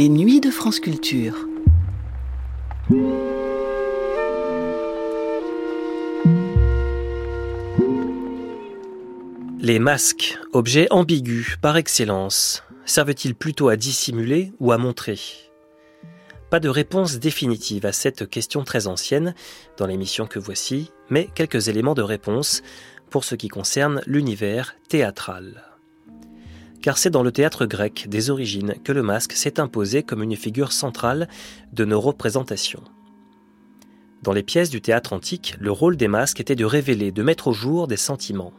Les nuits de France Culture. Les masques, objets ambigus par excellence, servent-ils plutôt à dissimuler ou à montrer? Pas de réponse définitive à cette question très ancienne dans l'émission que voici, mais quelques éléments de réponse pour ce qui concerne l'univers théâtral. Car c'est dans le théâtre grec des origines que le masque s'est imposé comme une figure centrale de nos représentations. Dans les pièces du théâtre antique, le rôle des masques était de révéler, de mettre au jour des sentiments.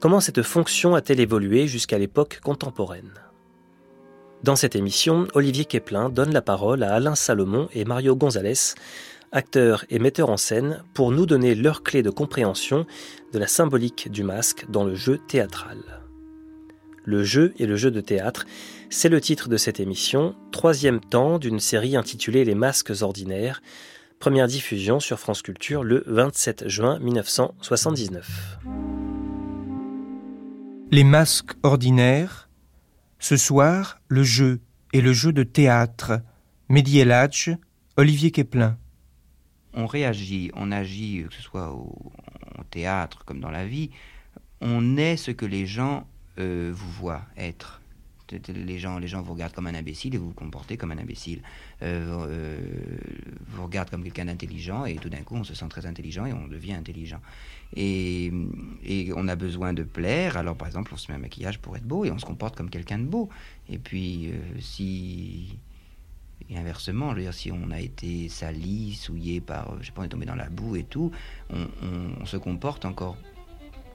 Comment cette fonction a-t-elle évolué jusqu'à l'époque contemporaine? Dans cette émission, Olivier Keplin donne la parole à Alain Salomon et Mario Gonzalez, acteurs et metteurs en scène, pour nous donner leur clé de compréhension de la symbolique du masque dans le jeu théâtral. Le jeu et le jeu de théâtre, c'est le titre de cette émission, troisième temps d'une série intitulée Les masques ordinaires, première diffusion sur France Culture le 27 juin 1979. Les masques ordinaires. Ce soir, le jeu et le jeu de théâtre. Mehdi Olivier Keplin. On réagit, on agit, que ce soit au, théâtre comme dans la vie. On est ce que les gens euh, vous voient être les gens, les gens vous regardent comme un imbécile et vous vous comportez comme un imbécile. Euh, euh, vous regardent comme quelqu'un d'intelligent et tout d'un coup on se sent très intelligent et on devient intelligent. Et, on a besoin de plaire. Alors par exemple on se met un maquillage pour être beau et on se comporte comme quelqu'un de beau. Et puis euh, si et inversement, je veux dire, si on a été sali, souillé par, je sais pas, on est tombé dans la boue et tout, on se comporte encore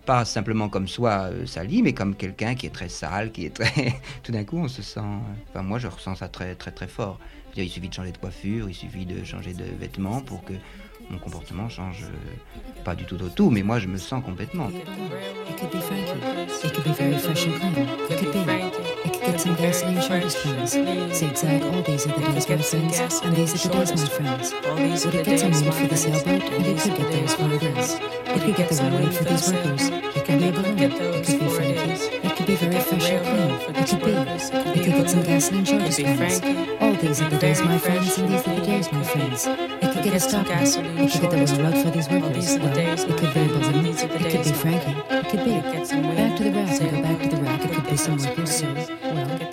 pas simplement comme soi euh, sali, mais comme quelqu'un qui est très sale, qui est très. Tout d'un coup, on se sent. Enfin, moi, je ressens ça très, très, très fort. il suffit de changer de coiffure, il suffit de changer de vêtements pour que mon comportement change euh, pas du tout au tout, mais moi, je me sens complètement. Gasoline shortest friends. Zigzag, all these are the days, my friends. And these are the days, my friends. Would it get some wind for the sailboat? And it could get those for others. It could get the runway for these workers. It could be a balloon. It could be Frankie. It could be very fresh and clean. It could be. It could get some gasoline shortest friends. All these are the days, my friends. And these are the days, my friends. It could get a stocking. It could get the rug for these workers. Well, it could be a balloon. It could be Frankie. It could be. Back to the rack and go back to the rack. It could be some workers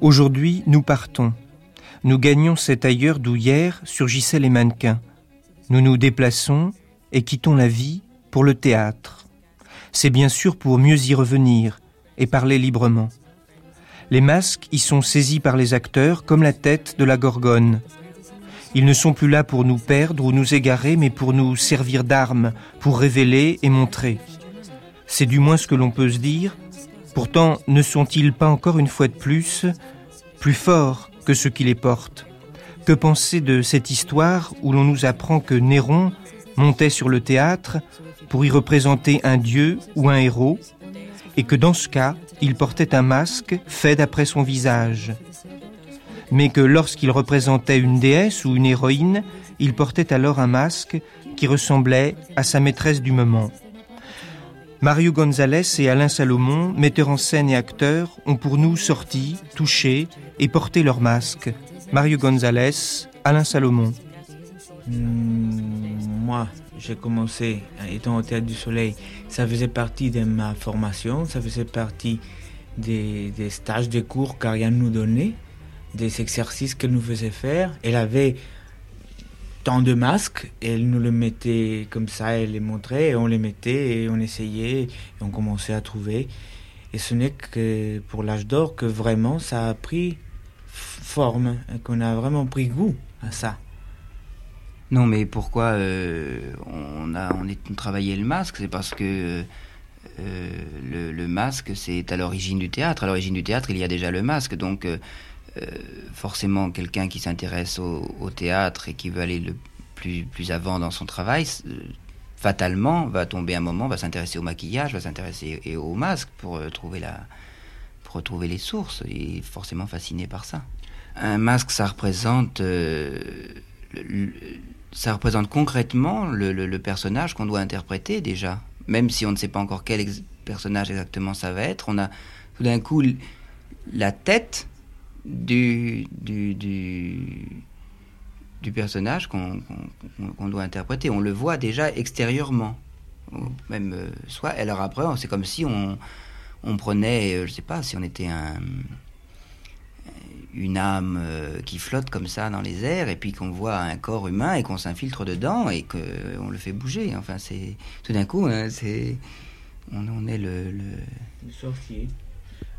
Aujourd'hui, nous partons. Nous gagnons cet ailleurs d'où hier surgissaient les mannequins. Nous nous déplaçons et quittons la vie pour le théâtre. C'est bien sûr pour mieux y revenir et parler librement. Les masques y sont saisis par les acteurs comme la tête de la gorgone. Ils ne sont plus là pour nous perdre ou nous égarer, mais pour nous servir d'armes, pour révéler et montrer. C'est du moins ce que l'on peut se dire. Pourtant, ne sont-ils pas encore une fois de plus plus forts que ceux qui les portent? Que penser de cette histoire où l'on nous apprend que Néron montait sur le théâtre pour y représenter un dieu ou un héros, et que dans ce cas, il portait un masque fait d'après son visage? Mais que lorsqu'il représentait une déesse ou une héroïne, il portait alors un masque qui ressemblait à sa maîtresse du moment. Mario Gonzalez et Alain Salomon, metteurs en scène et acteurs, ont pour nous sorti, touché et porté leur masque. Mario Gonzalez, Alain Salomon. Hmm, moi, j'ai commencé étant au Théâtre du Soleil. Ça faisait partie de ma formation, ça faisait partie des, stages de cours qu'Ariane nous donnait des exercices qu'elle nous faisait faire. Elle avait tant de masques, elle nous les mettait comme ça, elle les montrait, et on les mettait, et on essayait, et on commençait à trouver. Et ce n'est que pour l'âge d'or que vraiment ça a pris forme, qu'on a vraiment pris goût à ça. Non, mais pourquoi euh, on a on, est, travaillé le masque? C'est parce que euh, le, le, masque, c'est à l'origine du théâtre. À l'origine du théâtre, il y a déjà le masque. Donc, euh, euh, forcément quelqu'un qui s'intéresse au, théâtre et qui veut aller le plus, plus avant dans son travail, euh, fatalement va tomber un moment, va s'intéresser au maquillage, va s'intéresser et au masque pour euh, trouver la, pour retrouver les sources. Il est forcément fasciné par ça. Un masque, ça représente ça représente concrètement le, personnage qu'on doit interpréter déjà. Même si on ne sait pas encore quel personnage exactement ça va être, on a tout d'un coup la tête du, du, du, personnage qu'on doit interpréter. On le voit déjà extérieurement. Même euh, soit, alors après, c'est comme si on, on prenait, euh, je sais pas, si on était un une âme euh, qui flotte comme ça dans les airs et puis qu'on voit un corps humain et qu'on s'infiltre dedans et qu'on le fait bouger. Enfin, c'est tout d'un coup, hein, c'est on, est le, le... sorcier.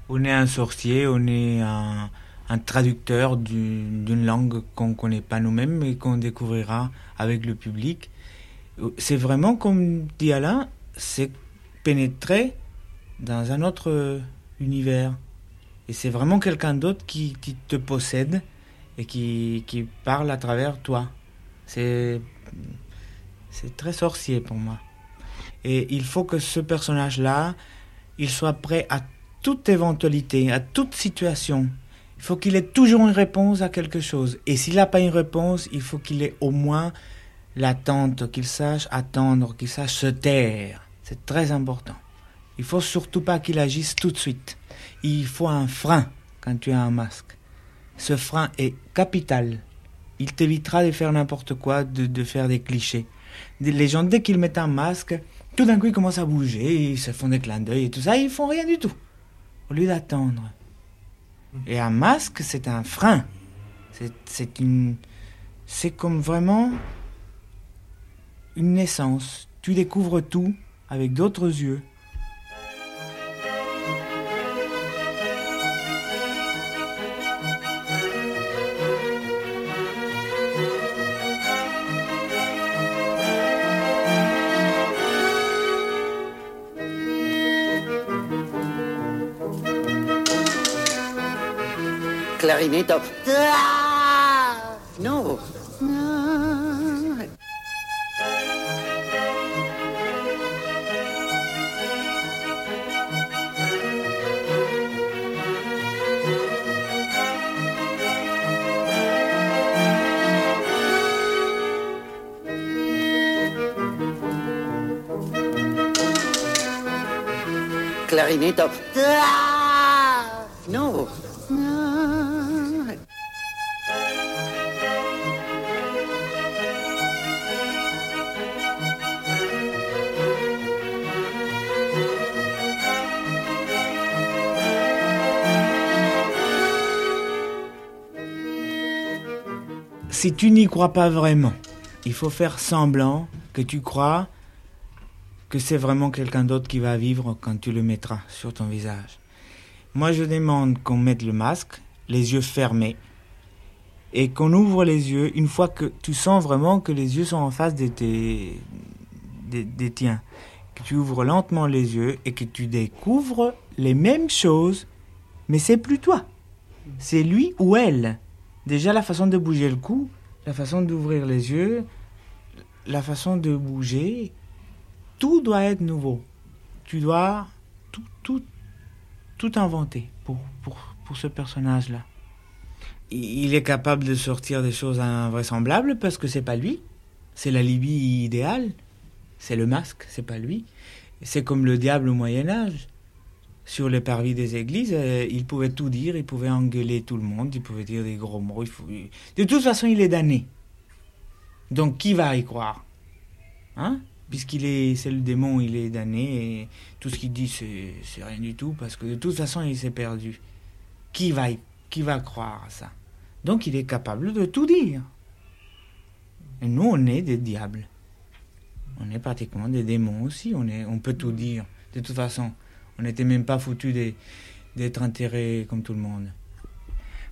On est un sorcier, on est un, un traducteur d'une langue qu'on ne connaît pas nous-mêmes et qu'on découvrira avec le public. C'est vraiment, comme dit Alain, c'est pénétrer dans un autre univers. Et c'est vraiment quelqu'un d'autre qui, te possède et qui, qui parle à travers toi. C'est, c'est très sorcier pour moi. Et il faut que ce personnage-là, il soit prêt à toute éventualité, à toute situation. Il faut qu'il ait toujours une réponse à quelque chose. Et s'il n'a pas une réponse, il faut qu'il ait au moins l'attente, qu'il sache attendre, qu'il sache se taire. C'est très important. Il faut surtout pas qu'il agisse tout de suite il faut un frein quand tu as un masque. Ce frein est capital. Il t'évitera de faire n'importe quoi, de, faire des clichés. Les gens, dès qu'ils mettent un masque, tout d'un coup, ils commencent à bouger, ils se font des clins d'œil et tout ça, ils font rien du tout. Au lieu d'attendre. Et un masque, c'est un frein. C'est une. C'est comme vraiment une naissance. Tu découvres tout avec d'autres yeux. Clarinetto. Ah, no. Clarinetto. Ah, si tu n'y crois pas vraiment, il faut faire semblant que tu crois que c'est vraiment quelqu'un d'autre qui va vivre quand tu le mettras sur ton visage. Moi, je demande qu'on mette le masque, les yeux fermés, et qu'on ouvre les yeux une fois que tu sens vraiment que les yeux sont en face de tes, des, tiens. Que tu ouvres lentement les yeux et que tu découvres les mêmes choses, mais c'est plus toi. C'est lui ou elle. Déjà, la façon de bouger le cou, la façon d'ouvrir les yeux, la façon de bouger, tout doit être nouveau. Tu dois tout, tout, tout inventer pour, pour, pour ce personnage-là. Il est capable de sortir des choses invraisemblables parce que c'est pas lui. C'est la Libye idéale. C'est le masque, c'est pas lui. C'est comme le diable au Moyen Âge sur les parvis des églises, euh, il pouvait tout dire, il pouvait engueuler tout le monde, il pouvait dire des gros mots. De toute façon, il est damné. Donc, qui va y croire? Hein? Puisqu'il est, c'est le démon, il est damné, et tout ce qu'il dit, c'est, rien du tout, parce que de toute façon, il s'est perdu. Qui va, qui va croire à ça? Donc, il est capable de tout dire. Et nous, on est des diables. On est pratiquement des démons aussi, on, est, on peut tout dire. De toute façon, on n'était même pas foutu d'être enterré comme tout le monde.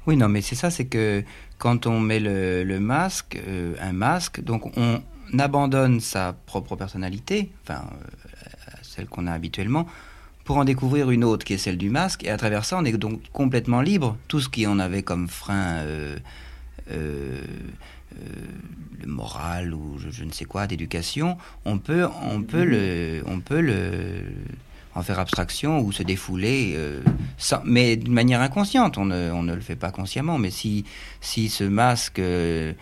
Oui, non, mais c'est ça, c'est que quand on met le, masque, euh, un masque, donc on abandonne sa propre personnalité, enfin euh, celle qu'on a habituellement, pour en découvrir une autre qui est celle du masque, et à travers ça, on est donc complètement libre. Tout ce qu'on avait comme frein, euh, le moral ou je, ne sais quoi d'éducation, on peut, on peut le, on peut le en faire abstraction ou se défouler, euh, mais d'une manière inconsciente. On ne, le fait pas consciemment. Mais si, si ce masque euh,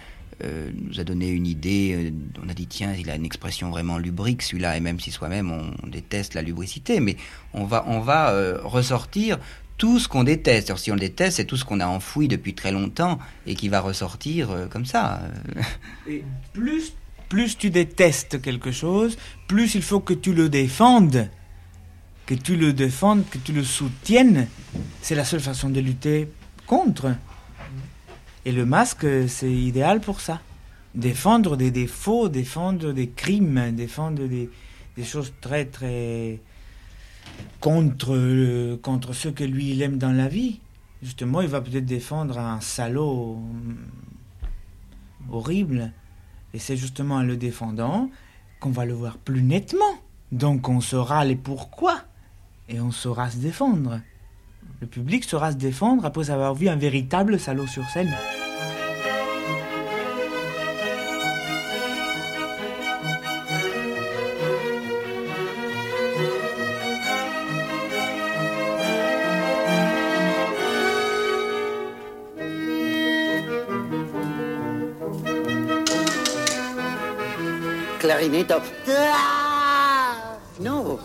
euh, nous a donné une idée. on a dit tiens, il a une expression vraiment lubrique celui-là, et même si soi-même on déteste la lubricité, mais on va, on va ressortir tout ce qu'on déteste. Alors si on le déteste, c'est tout ce qu'on a enfoui depuis très longtemps et qui va ressortir comme ça. Et plus, plus tu détestes quelque chose, plus il faut que tu le défendes. Que tu le défendes, que tu le soutiennes. C'est la seule façon de lutter contre. Et le masque, c'est idéal pour ça. Défendre des défauts, défendre des crimes, défendre des, des choses très, très contre, euh, contre ce que lui, il aime dans la vie. Justement, il va peut-être défendre un salaud horrible. Et c'est justement en le défendant qu'on va le voir plus nettement. Donc on saura les pourquoi. Et on saura se défendre. Le public saura se défendre après avoir vu un véritable salaud sur scène. Clarinetto. Ah, No.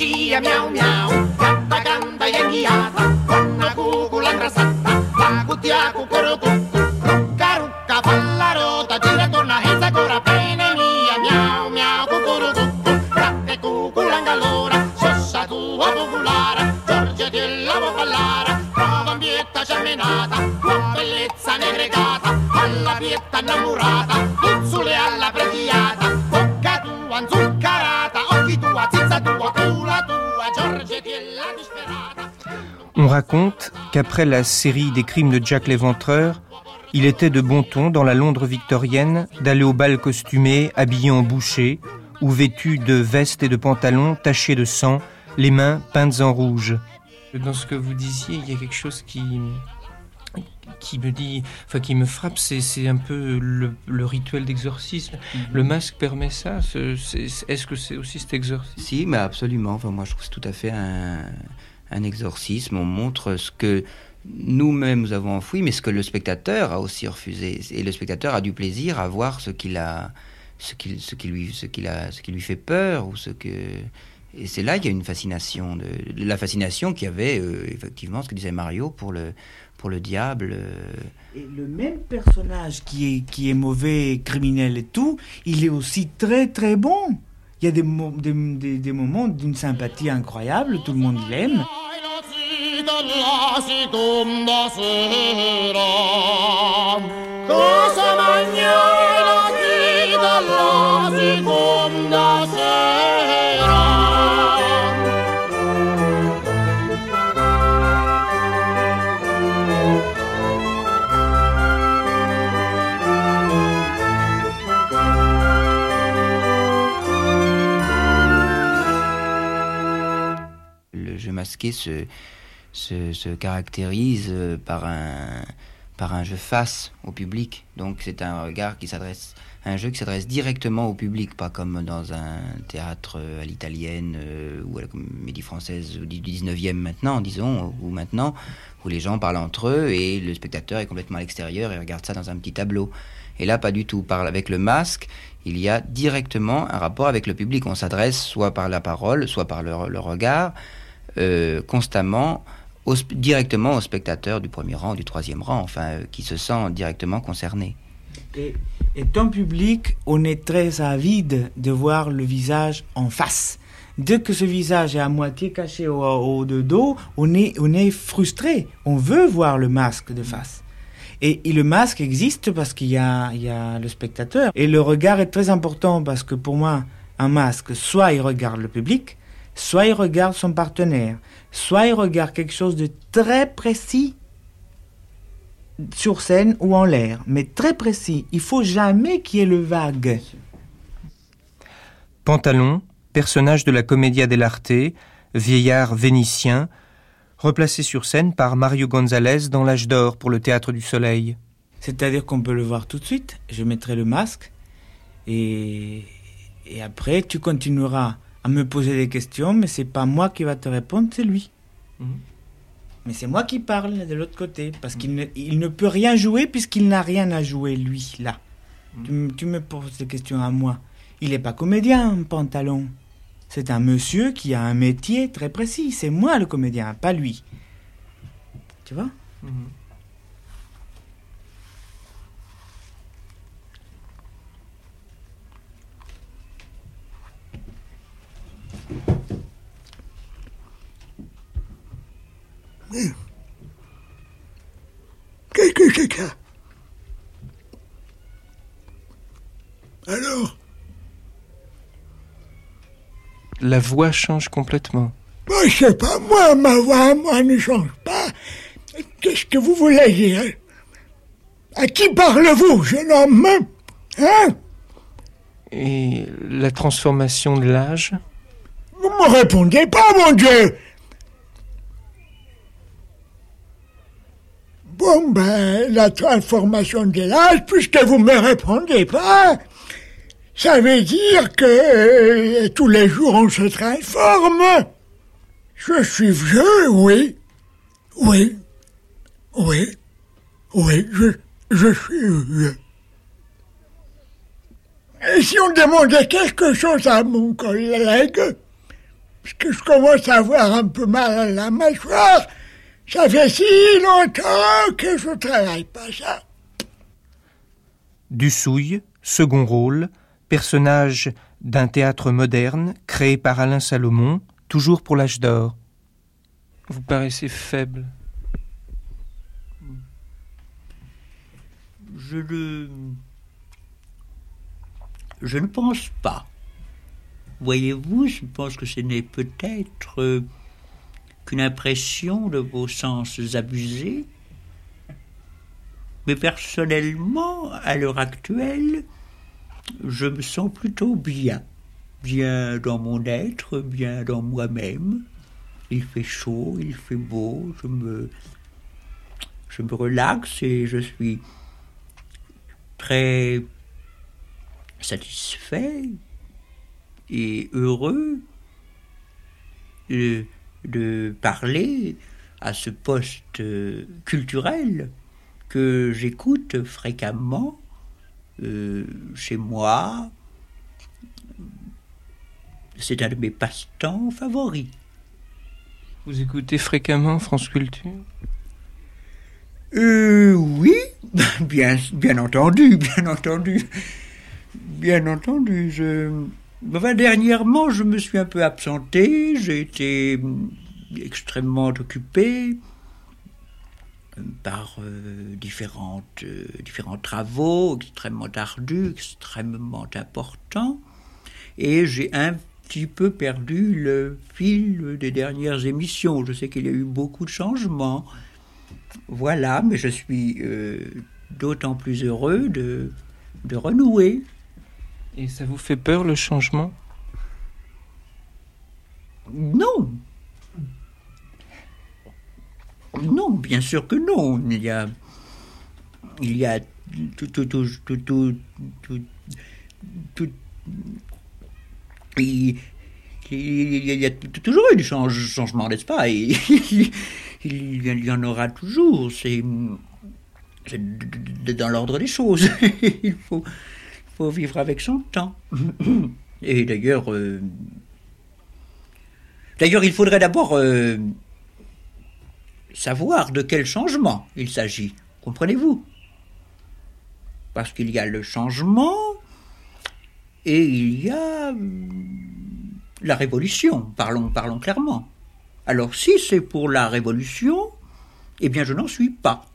chia miau miau. Canta, canta, jengiata Konna kukulan rasatta Paakut ja kukorotut raconte qu'après la série des crimes de Jack l'Éventreur, il était de bon ton dans la Londres victorienne d'aller au bal costumé, habillé en boucher, ou vêtu de veste et de pantalons tachés de sang, les mains peintes en rouge. Dans ce que vous disiez, il y a quelque chose qui qui me dit, enfin qui me frappe, c'est c'est un peu le, le rituel d'exorcisme. Le masque permet ça. ce- c'est- Est-ce que c'est aussi cet exorcisme? Si, mais absolument. Enfin, moi, je trouve que c'est tout à fait un, un exorcisme. On montre ce que nous-mêmes nous avons enfoui, mais ce que le spectateur a aussi refusé. Et le spectateur a du plaisir à voir ce qu'il a, ce qui, ce qui lui, ce qu'il a, ce qui lui fait peur ou ce que. Et c'est là qu'il y a une fascination, de, la fascination qu'il y avait euh, effectivement, ce que disait Mario pour le, pour le diable. euh, Et le même personnage qui est, qui est mauvais, criminel et tout, il est aussi très très bon. Il y a des, mo- des, des- des moments d'une sympathie incroyable, tout le monde l'aime. Se, se, se caractérise euh, par un, jeu face au public. Donc c'est un regard qui s'adresse, un jeu qui s'adresse directement au public, pas comme dans un théâtre euh, à l'italienne euh, ou à la comédie française du 19e maintenant, disons, ou maintenant, où les gens parlent entre eux et le spectateur est complètement à l'extérieur et regarde ça dans un petit tableau. Et là, pas du tout. Par, avec le masque, il y a directement un rapport avec le public. On s'adresse soit par la parole, soit par le regard, euh, constamment, directement au spectateur du premier rang, du troisième rang, enfin, euh, qui se sent directement concerné. Et, le public, on est très avide de voir le visage en face. Dès que ce visage est à moitié caché au, de dos, on est, on est frustré. On veut voir le masque de face. Et, le masque existe parce qu'il y y a le spectateur. Et le regard est très important parce que pour moi, un masque, soit il regarde le public, soit il regarde son partenaire, soit il regarde quelque chose de très précis sur scène ou en l'air, mais très précis. Il faut jamais qu'il y ait le vague. Pantalon, personnage de la Commedia dell'arte, vieillard vénitien, replacé sur scène par Mario Gonzalez dans l'âge d'or pour le Théâtre du Soleil. C'est-à-dire qu'on peut le voir tout de suite. Je mettrai le masque et, et après tu continueras à me poser des questions, mais c'est pas moi qui va te répondre, c'est lui. Mhm. Mais c'est moi qui parle de l'autre côté, parce qu'il ne, il ne peut rien jouer puisqu'il n'a rien à jouer, lui, là. Tu, m- tu me poses des questions à moi. Il n'est pas comédien, pantalon. C'est un monsieur qui a un métier très précis. C'est moi le comédien, pas lui. Tu vois? Qu'est-ce que c'est que ça? Alors? La voix change complètement. Moi, je sais pas, moi, ma voix, moi, ne change pas. Qu'est-ce que vous voulez dire? À qui parlez-vous, jeune homme? Hein? Et la transformation de l'âge? Vous me répondez pas, mon Dieu Bon, ben, la transformation de l'âge, puisque vous me répondez pas, ça veut dire que euh, tous les jours on se transforme. Je suis vieux, oui. Oui. Oui. Oui, je, je suis vieux. Et si on demandait quelque chose à mon collègue, parce que je commence à avoir un peu mal à la mâchoire, ça fait si longtemps que je travaille pas ça. Dussouille, second rôle, personnage d'un théâtre moderne créé par Alain Salomon, toujours pour l'âge d'or. Vous paraissez faible. Je ne. Je ne pense pas. Voyez-vous, je pense que ce n'est peut-être euh, qu'une impression de vos sens abusés. Mais personnellement, à l'heure actuelle, je me sens plutôt bien. Bien dans mon être, bien dans moi-même. Il fait chaud, il fait beau, je me, je me relaxe et je suis très satisfait et heureux de, de parler à ce poste culturel que j'écoute fréquemment euh, chez moi. C'est un de mes passe-temps favoris. Vous écoutez fréquemment France Culture? Euh, oui, bien, bien entendu, bien entendu. Bien entendu, je... Dernièrement, je me suis un peu absenté, j'ai été hum, extrêmement occupé euh, par euh, différentes, euh, différents travaux extrêmement ardus, extrêmement importants, et j'ai un petit peu perdu le fil des dernières émissions. Je sais qu'il y a eu beaucoup de changements. Voilà, mais je suis euh, d'autant plus heureux de, de renouer. Et ça vous fait peur le changement? Non. Non, bien sûr que non. Il y a, il y a tout, tout, tout, tout, il, y a, toujours eu du change- changement, n'est-ce pas? Il, y en aura toujours. C'est dans l'ordre des choses. il faut, faut vivre avec son temps. Et d'ailleurs, euh, d'ailleurs, il faudrait d'abord euh, savoir de quel changement il s'agit. Comprenez-vous? Parce qu'il y a le changement et il y a hum, la révolution. Parlons, parlons clairement. Alors, si c'est pour la révolution, eh bien, je n'en suis pas.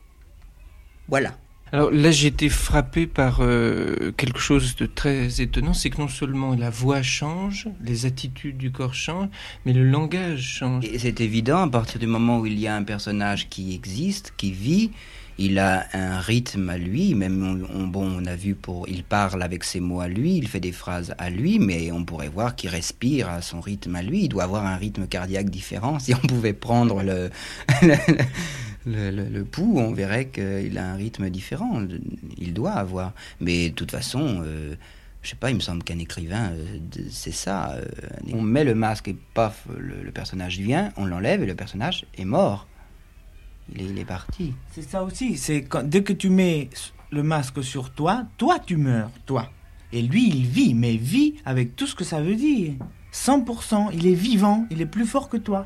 Voilà. Alors là, j'ai été frappé par euh, quelque chose de très étonnant, c'est que non seulement la voix change, les attitudes du corps changent, mais le langage change. Et c'est évident, à partir du moment où il y a un personnage qui existe, qui vit, il a un rythme à lui, même on, on- bon, on a vu pour, il parle avec ses mots à lui, il fait des phrases à lui, mais on pourrait voir qu'il respire à son rythme à lui. Il doit avoir un rythme cardiaque différent. Si on pouvait prendre le- le pouls, on verrait qu'il a un rythme différent. Il doit avoir. Mais de toute façon, euh, je sais pas, il me semble qu'un écrivain, euh, c'est ça. euh, on met le masque et paf, le, personnage vient, on l'enlève et le personnage est mort. il est, il est parti. C'est ça aussi. C'est dès que tu mets le masque sur toi, toi tu meurs, toi. Et lui, il vit, mais vit avec tout ce que ça veut dire. 100%, il est vivant, il est plus fort que toi.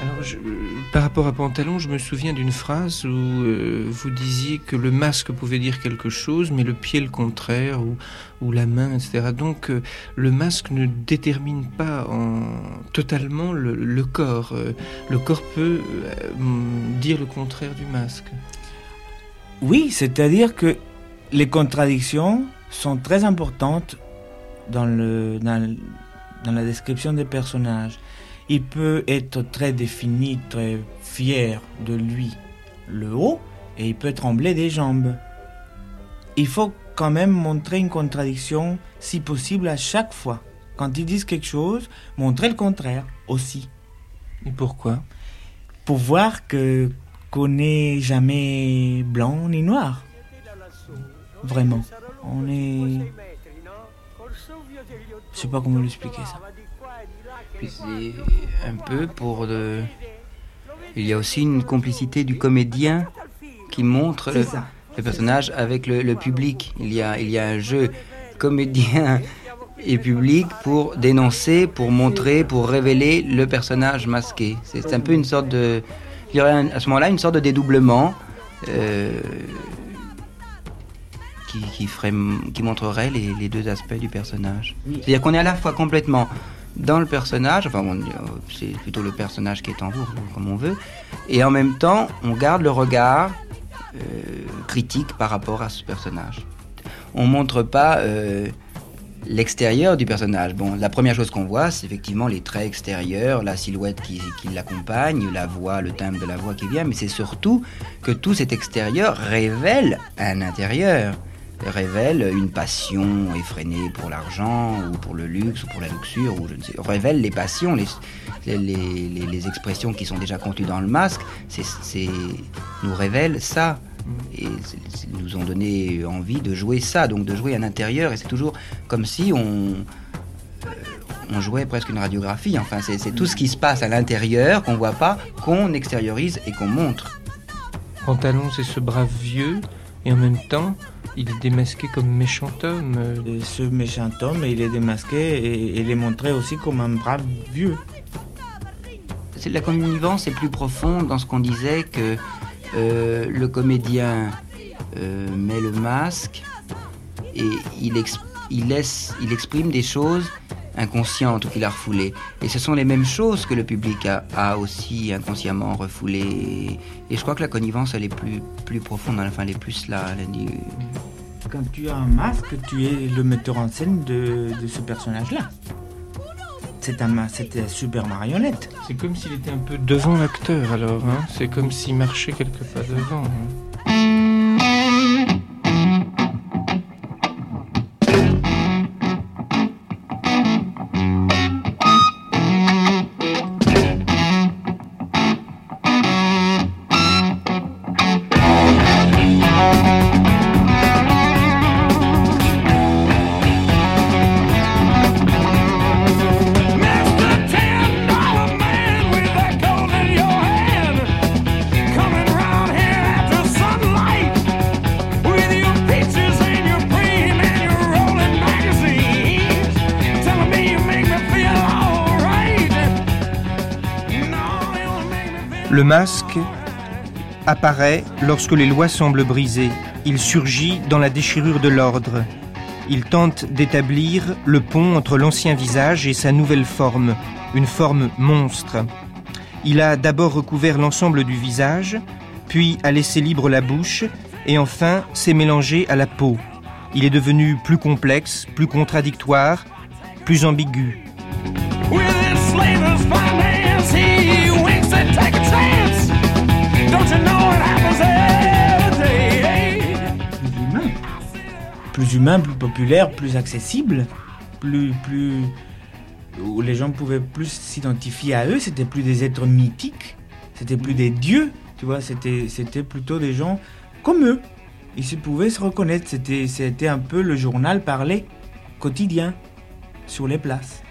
Alors, par rapport à Pantalon, je me souviens d'une phrase où euh, vous disiez que le masque pouvait dire quelque chose, mais le pied le contraire, ou, la main, etc. Donc, euh, le masque ne détermine pas en, totalement le, corps. Euh, le corps peut dire le contraire du masque. Oui, c'est-à-dire que les contradictions sont très importantes dans, le, dans, dans la description des personnages. Il peut être très défini, très fier de lui, le haut, et il peut trembler des jambes. Il faut quand même montrer une contradiction, si possible, à chaque fois. Quand ils disent quelque chose, montrer le contraire aussi. Et pourquoi? Pour voir que qu'on n'est jamais blanc ni noir. Vraiment. On est. Je sais pas comment l'expliquer ça. Puis c'est un peu pour de... Il y a aussi une complicité du comédien qui montre le, personnage avec le, le public. Il y, a, il y a un jeu comédien et public pour dénoncer, pour montrer, pour révéler le personnage masqué. C'est un peu une sorte de... Il y aurait à ce moment-là une sorte de dédoublement euh, qui, qui, ferait, qui montrerait les, les deux aspects du personnage. C'est-à-dire qu'on est à la fois complètement dans le personnage, enfin c'est plutôt le personnage qui est en vous, comme on veut, et en même temps on garde le regard euh, critique par rapport à ce personnage. On montre pas euh, l'extérieur du personnage. Bon, la première chose qu'on voit, c'est effectivement les traits extérieurs, la silhouette qui, qui l'accompagne, la voix, le timbre de la voix qui vient, mais c'est surtout que tout cet extérieur révèle un intérieur, révèle une passion effrénée pour l'argent, ou pour le luxe, ou pour la luxure, ou je ne sais, révèle les passions, les, les, les- expressions qui sont déjà contenues dans le masque, c'est, nous révèlent ça. Et c'est- nous ont donné envie de jouer ça, donc de jouer un intérieur, et c'est toujours comme si on, euh, on jouait presque une radiographie. Enfin, c'est, c'est tout ce qui se passe à l'intérieur qu'on voit pas, qu'on extériorise et qu'on montre. Pantalon, c'est ce brave vieux, et en même temps, il est démasqué comme méchant homme. Et ce méchant homme, il est démasqué et il est montré aussi comme un brave vieux. C'est la connivence est plus profonde dans ce qu'on disait que euh, le comédien euh, met le masque et il, laisse, il exprime des choses inconscientes qu'il a refoulées. Et ce sont les mêmes choses que le public a, aussi inconsciemment refoulées. Et, je crois que la connivence, elle est plus, plus profonde, enfin, elle est plus là. Quand tu as un masque, tu es le metteur en scène de ce personnage-là. C'est un, super marionnette. C'est comme s'il était un peu devant l'acteur alors, hein c'est comme s'il marchait quelque pas devant. hein. Masque apparaît lorsque les lois semblent brisées. Il surgit dans la déchirure de l'ordre. Il tente d'établir le pont entre l'ancien visage et sa nouvelle forme, une forme monstre. Il a d'abord recouvert l'ensemble du visage, puis a laissé libre la bouche, et enfin s'est mélangé à la peau. Il est devenu plus complexe, plus contradictoire, plus ambigu. Plus humain, plus populaire, plus accessible, plus, plus, où les gens pouvaient plus s'identifier à eux. C'était plus des êtres mythiques, c'était plus des dieux, tu vois. C'était, c'était plutôt des gens comme eux. Ils se pouvaient se reconnaître. C'était, c'était un peu le journal parlé quotidien sur les places.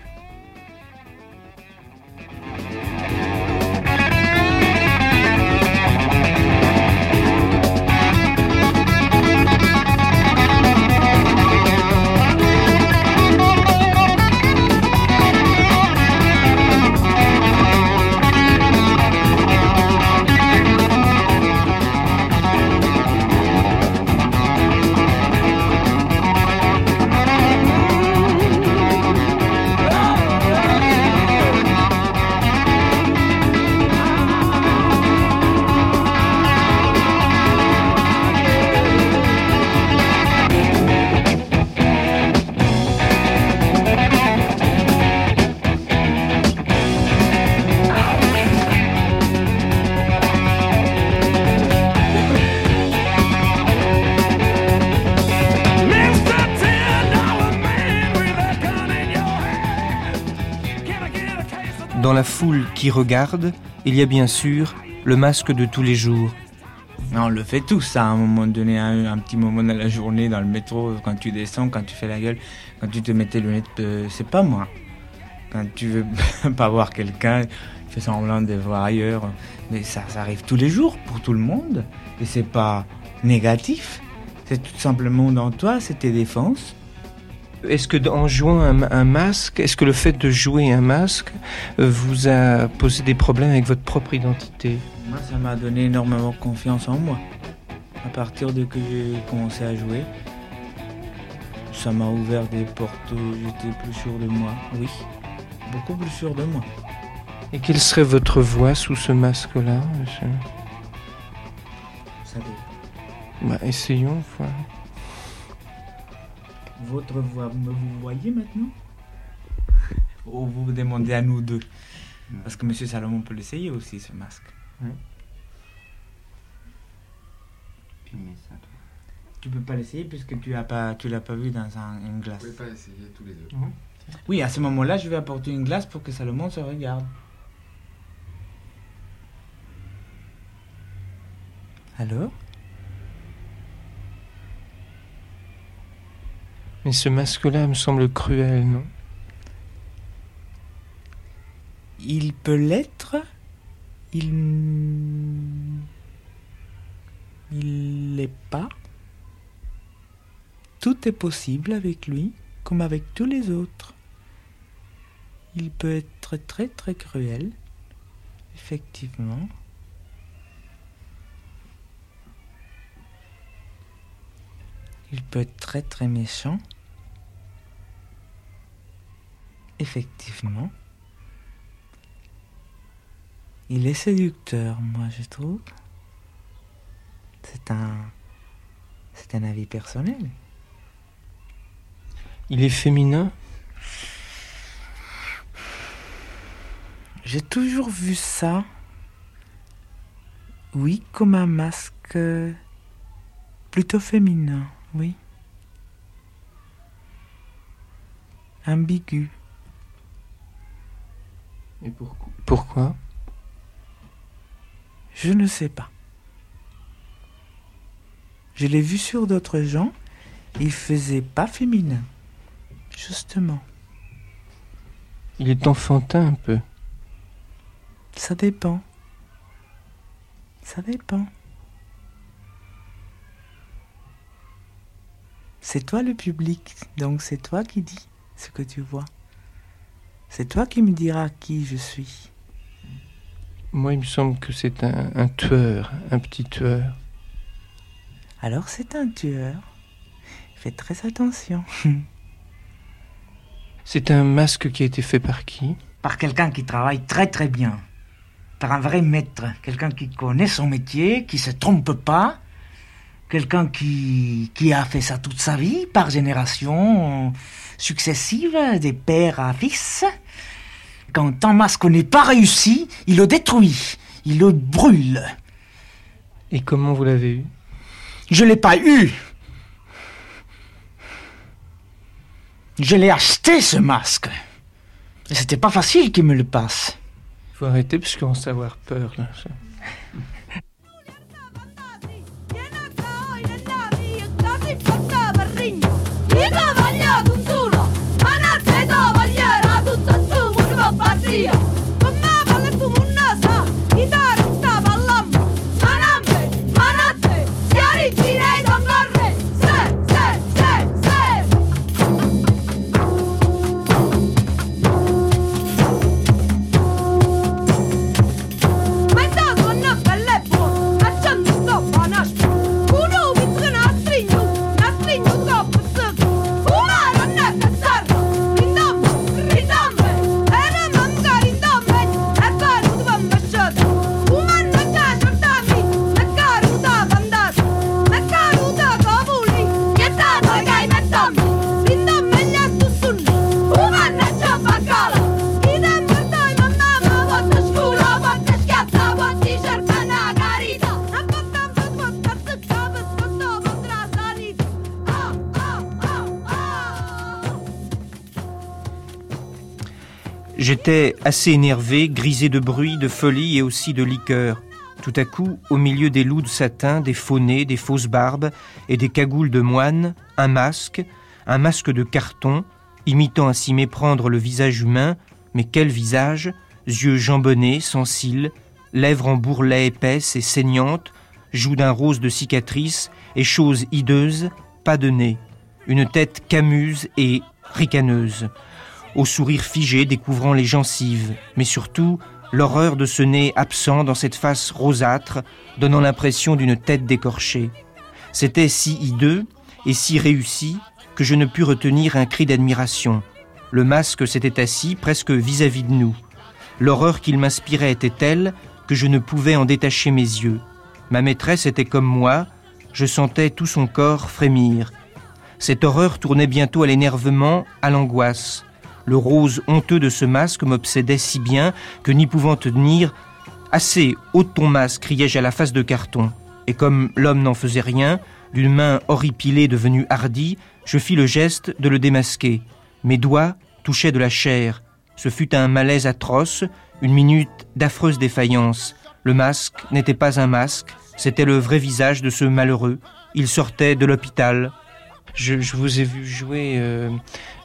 Foule qui regarde, il y a bien sûr le masque de tous les jours. On le fait tous, à un moment donné, un, petit moment dans la journée, dans le métro, quand tu descends, quand tu fais la gueule, quand tu te mets tes lunettes, euh, c'est pas moi. Quand tu veux pas voir quelqu'un, tu fais semblant de voir ailleurs. Mais ça, ça arrive tous les jours pour tout le monde. Et c'est pas négatif. C'est tout simplement dans toi, c'est tes défenses. Est-ce que en jouant un, un masque, est-ce que le fait de jouer un masque euh, vous a posé des problèmes avec votre propre identité? Moi, ça m'a donné énormément confiance en moi. À partir de que j'ai commencé à jouer, ça m'a ouvert des portes. J'étais plus sûr de moi. Oui, beaucoup plus sûr de moi. Et quelle serait votre voix sous ce masque-là monsieur? Ça dépend. Bah, Essayons. voilà. Votre voix, me vous voyez maintenant Ou vous vous demandez à nous deux Parce que Monsieur Salomon peut l'essayer aussi, ce masque. Filmez ça, toi. Tu peux pas l'essayer puisque tu as pas, tu l'as pas vu dans un, une glace. Vous pouvez pas essayer tous les deux. Oui, à ce moment-là, je vais apporter une glace pour que Salomon se regarde. Alors Mais ce masque-là me semble cruel, non? Il peut l'être. Il. Il l'est pas. Tout est possible avec lui, comme avec tous les autres. Il peut être très très cruel, effectivement. Il peut être très très méchant. Effectivement. Il est séducteur, moi je trouve. C'est un. C'est un avis personnel. Il est féminin? J'ai toujours vu ça. Oui, comme un masque plutôt féminin, oui. Ambigu. Et pourquoi? Pourquoi? Je ne sais pas. Je l'ai vu sur d'autres gens, il faisait pas féminin. Justement, Il est enfantin un peu. ça dépend. Ça dépend. C'est toi le public, donc c'est toi qui dis ce que tu vois. C'est toi qui me diras qui je suis. Moi, il me semble que c'est un, un tueur, un petit tueur. Alors c'est un tueur. Faites très attention. C'est un masque qui a été fait par qui? Par quelqu'un qui travaille très très bien. Par un vrai maître. Quelqu'un qui connaît son métier, qui se trompe pas. Quelqu'un qui, qui a fait ça toute sa vie, par génération successive, des pères à fils. Quand un masque n'est pas réussi, il le détruit. Il le brûle. Et comment vous l'avez eu? Je l'ai pas eu. Je l'ai acheté ce masque. Et c'était pas facile qu'il me le passe. Il faut arrêter parce qu'on va avoir peur là. Io voglio tutto, ma non se voglio tutto, tu, un po' assez énervé, grisé de bruit, de folie et aussi de liqueur. Tout à coup, au milieu des loups de satin, des faux des fausses barbes et des cagoules de moine, un masque, un masque de carton, imitant à s'y méprendre le visage humain, mais quel visage! Yeux jambonnés, sans cils, lèvres en bourrelet épaisses et saignantes, joues d'un rose de cicatrice et choses hideuses, pas de nez, une tête camuse et ricaneuse, au sourire figé découvrant les gencives, mais surtout l'horreur de ce nez absent dans cette face rosâtre, donnant l'impression d'une tête décorchée. C'était si hideux et si réussi que je ne pus retenir un cri d'admiration. Le masque s'était assis presque vis-à-vis de nous. L'horreur qu'il m'inspirait était telle que je ne pouvais en détacher mes yeux. Ma maîtresse était comme moi, je sentais tout son corps frémir. Cette horreur tournait bientôt à l'énervement, à l'angoisse. Le rose honteux de ce masque m'obsédait si bien que n'y pouvant tenir, Assez, ôte ton masque, criai-je à la face de carton. Et comme l'homme n'en faisait rien, d'une main horripilée devenue hardie, je fis le geste de le démasquer. Mes doigts touchaient de la chair. Ce fut un malaise atroce, une minute d'affreuse défaillance. Le masque n'était pas un masque, c'était le vrai visage de ce malheureux. Il sortait de l'hôpital. Je, je vous ai vu jouer euh,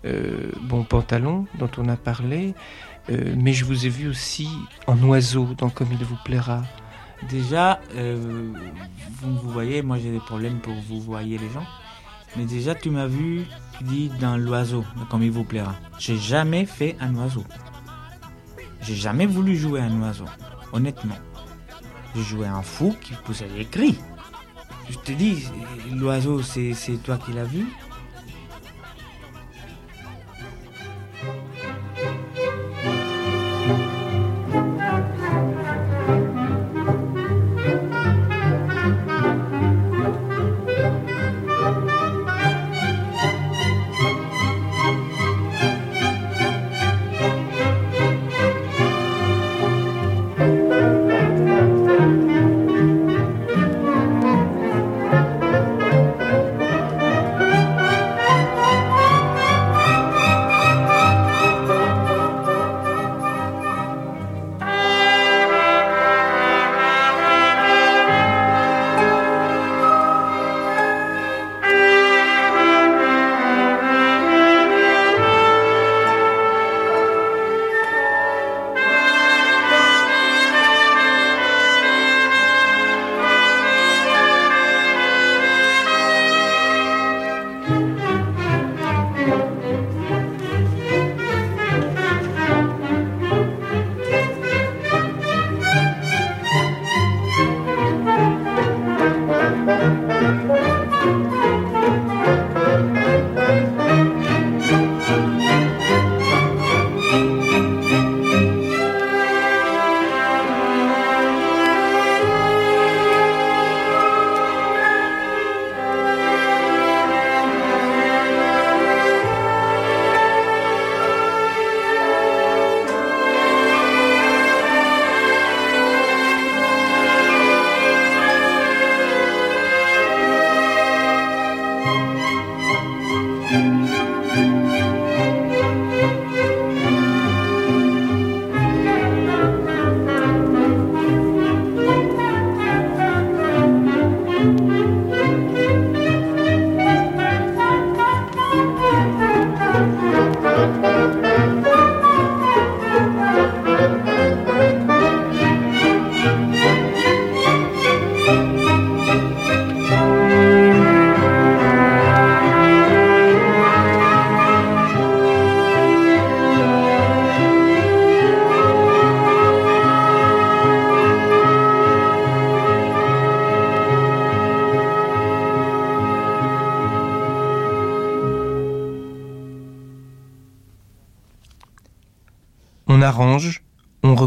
euh, Bon Pantalon, dont on a parlé, euh, mais je vous ai vu aussi en oiseau, dans Comme il vous plaira. Déjà, vous, voyez, moi j'ai des problèmes pour vous voyez les gens. Mais déjà, tu m'as vu, tu dis dans l'oiseau, comme il vous plaira. J'ai jamais fait un oiseau. J'ai jamais voulu jouer un oiseau, honnêtement. J'ai joué un fou qui vous avez écrit. Je te dis, l'oiseau, c'est toi qui l'as vu.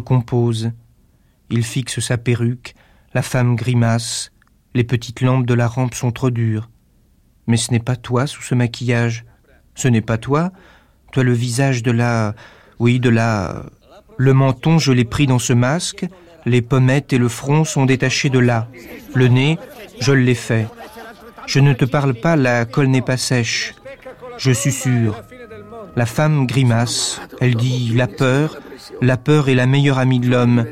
On recompose. Il fixe sa perruque, la femme grimace, les petites lampes de la rampe sont trop dures. Mais ce n'est pas toi sous ce maquillage. Ce n'est pas toi. Toi le visage de la... Oui, de la... Le menton, je l'ai pris dans ce masque. Les pommettes et le front sont détachés de là. Le nez, je l'ai fait. Je ne te parle pas, la colle n'est pas sèche. Je susurre. La femme grimace. Elle dit la peur. La peur est la meilleure amie de l'homme.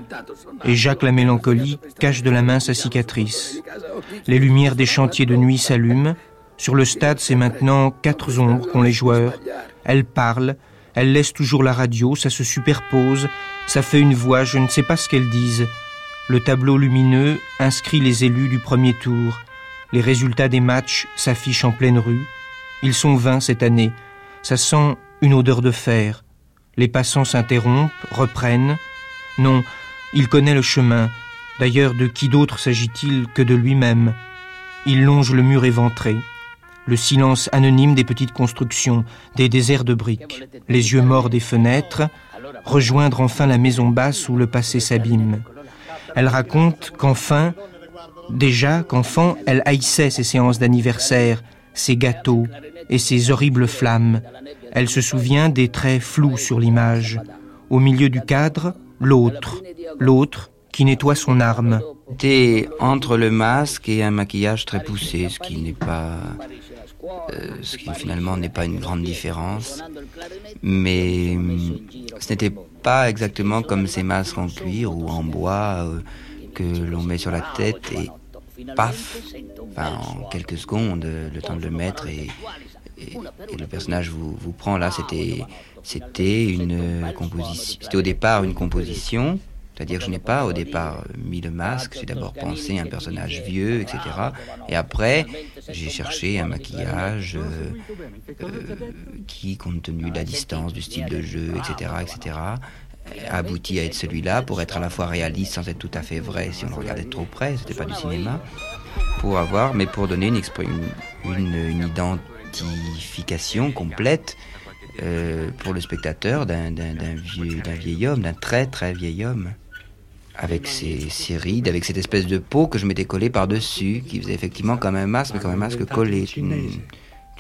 Et Jacques la mélancolie cache de la main sa cicatrice. Les lumières des chantiers de nuit s'allument. Sur le stade, c'est maintenant quatre ombres qu'ont les joueurs. Elles parlent. Elles laissent toujours la radio. Ça se superpose. Ça fait une voix. Je ne sais pas ce qu'elles disent. Le tableau lumineux inscrit les élus du premier tour. Les résultats des matchs s'affichent en pleine rue. Ils sont vains cette année. Ça sent une odeur de fer. Les passants s'interrompent, reprennent. Non, il connaît le chemin. D'ailleurs, de qui d'autre s'agit-il que de lui-même? Il longe le mur éventré. Le silence anonyme des petites constructions, des déserts de briques, les yeux morts des fenêtres, rejoindre enfin la maison basse où le passé s'abîme. Elle raconte qu'enfin, déjà qu'enfant, elle haïssait ses séances d'anniversaire, ses gâteaux et ses horribles flammes. Elle se souvient des traits flous sur l'image. Au milieu du cadre, l'autre, l'autre qui nettoie son arme. T'es entre le masque et un maquillage très poussé, ce qui n'est pas, euh, ce qui finalement n'est pas une grande différence. Mais hum, ce n'était pas exactement comme ces masques en cuir ou en bois euh, que l'on met sur la tête et paf, en quelques secondes, le temps de le mettre et, et, et le personnage vous, vous prend. Là, c'était c'était une composition. C'était au départ une composition. C'est-à-dire que je n'ai pas au départ mis le masque, j'ai d'abord pensé à un personnage vieux, etc. Et après, j'ai cherché un maquillage euh, euh, qui, compte tenu de la distance, du style de jeu, etc., etc., a abouti à être celui-là pour être à la fois réaliste sans être tout à fait vrai si on le regardait trop près, c'était pas du cinéma, pour avoir, mais pour donner une, expr- une, une, une identification complète euh, pour le spectateur d'un d'un vieil homme, d'un très très vieil homme, avec ses, rides, avec cette espèce de peau que je m'étais collée par-dessus, qui faisait effectivement comme un masque, mais comme un masque collé. C'est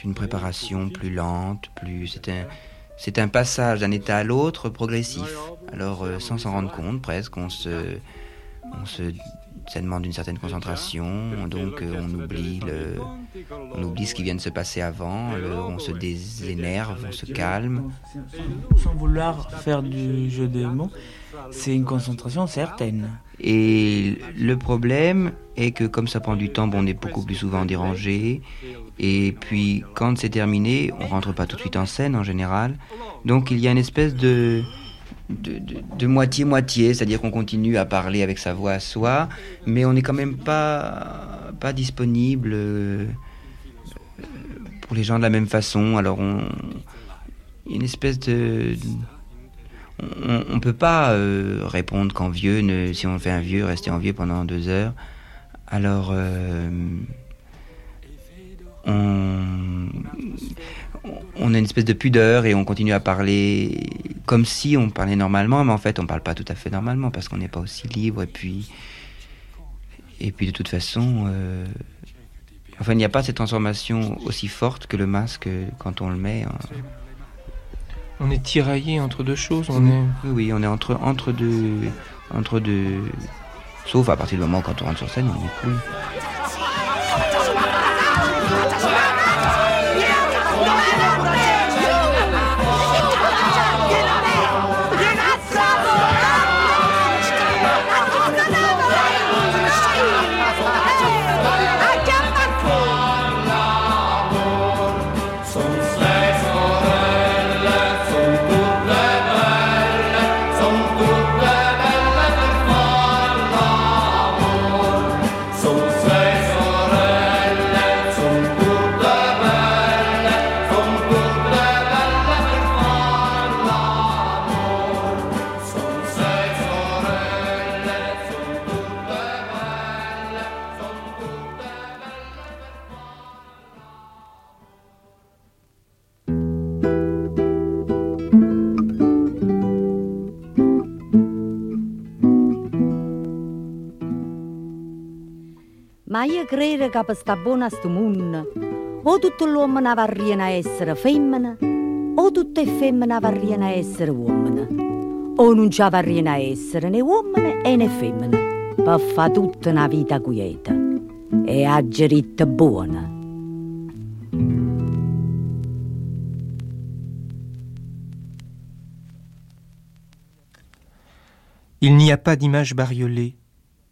une, préparation plus lente, plus. C'est un, passage d'un état à l'autre progressif. Alors, euh, sans s'en rendre compte, presque, on se, ça demande une certaine concentration, donc euh, on oublie le, on oublie ce qui vient de se passer avant, le- on se désénerve, on se calme. Sans vouloir faire du jeu de mots, c'est une concentration certaine. Et le problème est que comme ça prend du temps, bon, on est beaucoup plus souvent dérangé. Et puis quand c'est terminé, on rentre pas tout de suite en scène en général. Donc il y a une espèce de de, moitié-moitié, c'est-à-dire qu'on continue à parler avec sa voix à soi, mais on n'est quand même pas, pas disponible euh, pour les gens de la même façon. Alors on, une espèce de... On ne peut pas euh, répondre qu'en vieux, si on fait un vieux, rester en vieux pendant deux heures. Alors, euh, on, on a une espèce de pudeur et on continue à parler comme si on parlait normalement, mais en fait on parle pas tout à fait normalement parce qu'on n'est pas aussi libre et puis et puis de toute façon, euh, enfin il n'y a pas cette transformation aussi forte que le masque quand on le met. hein. On est tiraillé entre deux choses. On est... Oui, oui, on est entre entre deux entre deux. Sauf à partir du moment où quand on rentre sur scène, on n'est plus. Credere che per sta buona sto mondo o tutto l'uomo ne varriano a essere femmina o tutte le femmine varriano a essere uomini o non ci varriano a essere né uomini e né femmine per fare tutta una vita quieta e a buona. Il n'y a pas d'image bariolée.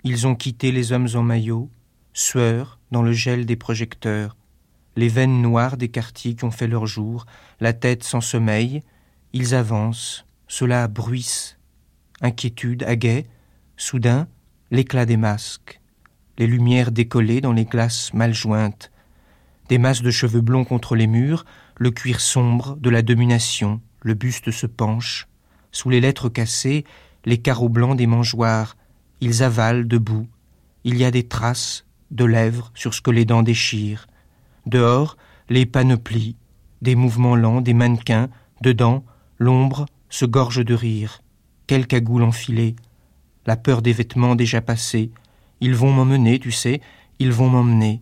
Ils ont quitté les hommes en maillot, sueurs dans le gel des projecteurs, les veines noires des quartiers qui ont fait leur jour, la tête sans sommeil. Ils avancent, cela bruisse. Inquiétude, aguet, soudain, l'éclat des masques, les lumières décollées dans les glaces mal jointes, des masses de cheveux blonds contre les murs, le cuir sombre de la domination, le buste se penche, sous les lettres cassées, les carreaux blancs des mangeoires, ils avalent debout, il y a des traces de lèvres sur ce que les dents déchirent. Dehors, les panoplies, des mouvements lents, des mannequins, dedans, l'ombre se gorge de rire. Quelle cagoule enfilée, la peur des vêtements déjà passés. Ils vont m'emmener, tu sais, ils vont m'emmener.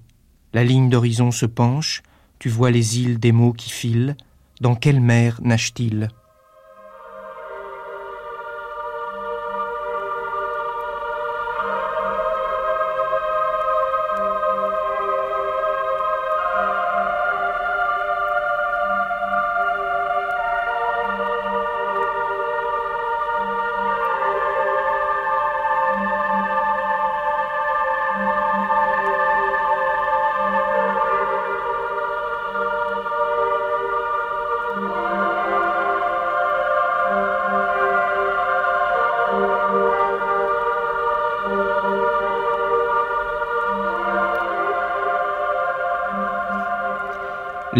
La ligne d'horizon se penche, tu vois les îles des mots qui filent. Dans quelle mer nagent-ils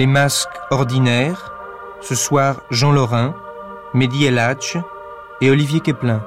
Les masques ordinaires, ce soir Jean Lorrain, Mehdi El et Olivier Keplin.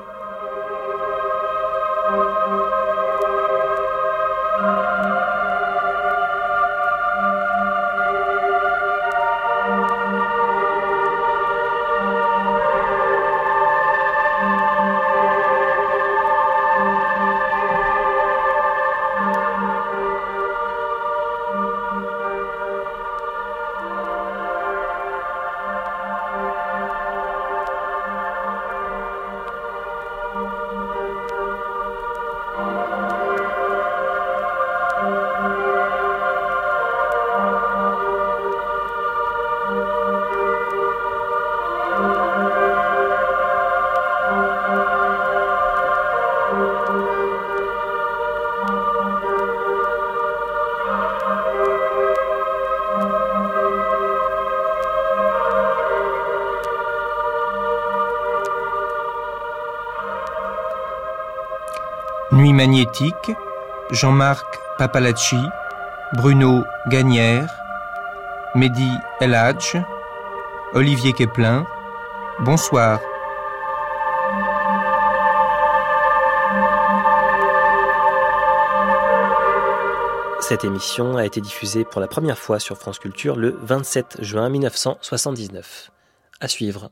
Magnétique, Jean-Marc Papalacci, Bruno Gagnère, Mehdi El Hadj, Olivier Keplin. Bonsoir. Cette émission a été diffusée pour la première fois sur France Culture le 27 juin 1979. À suivre.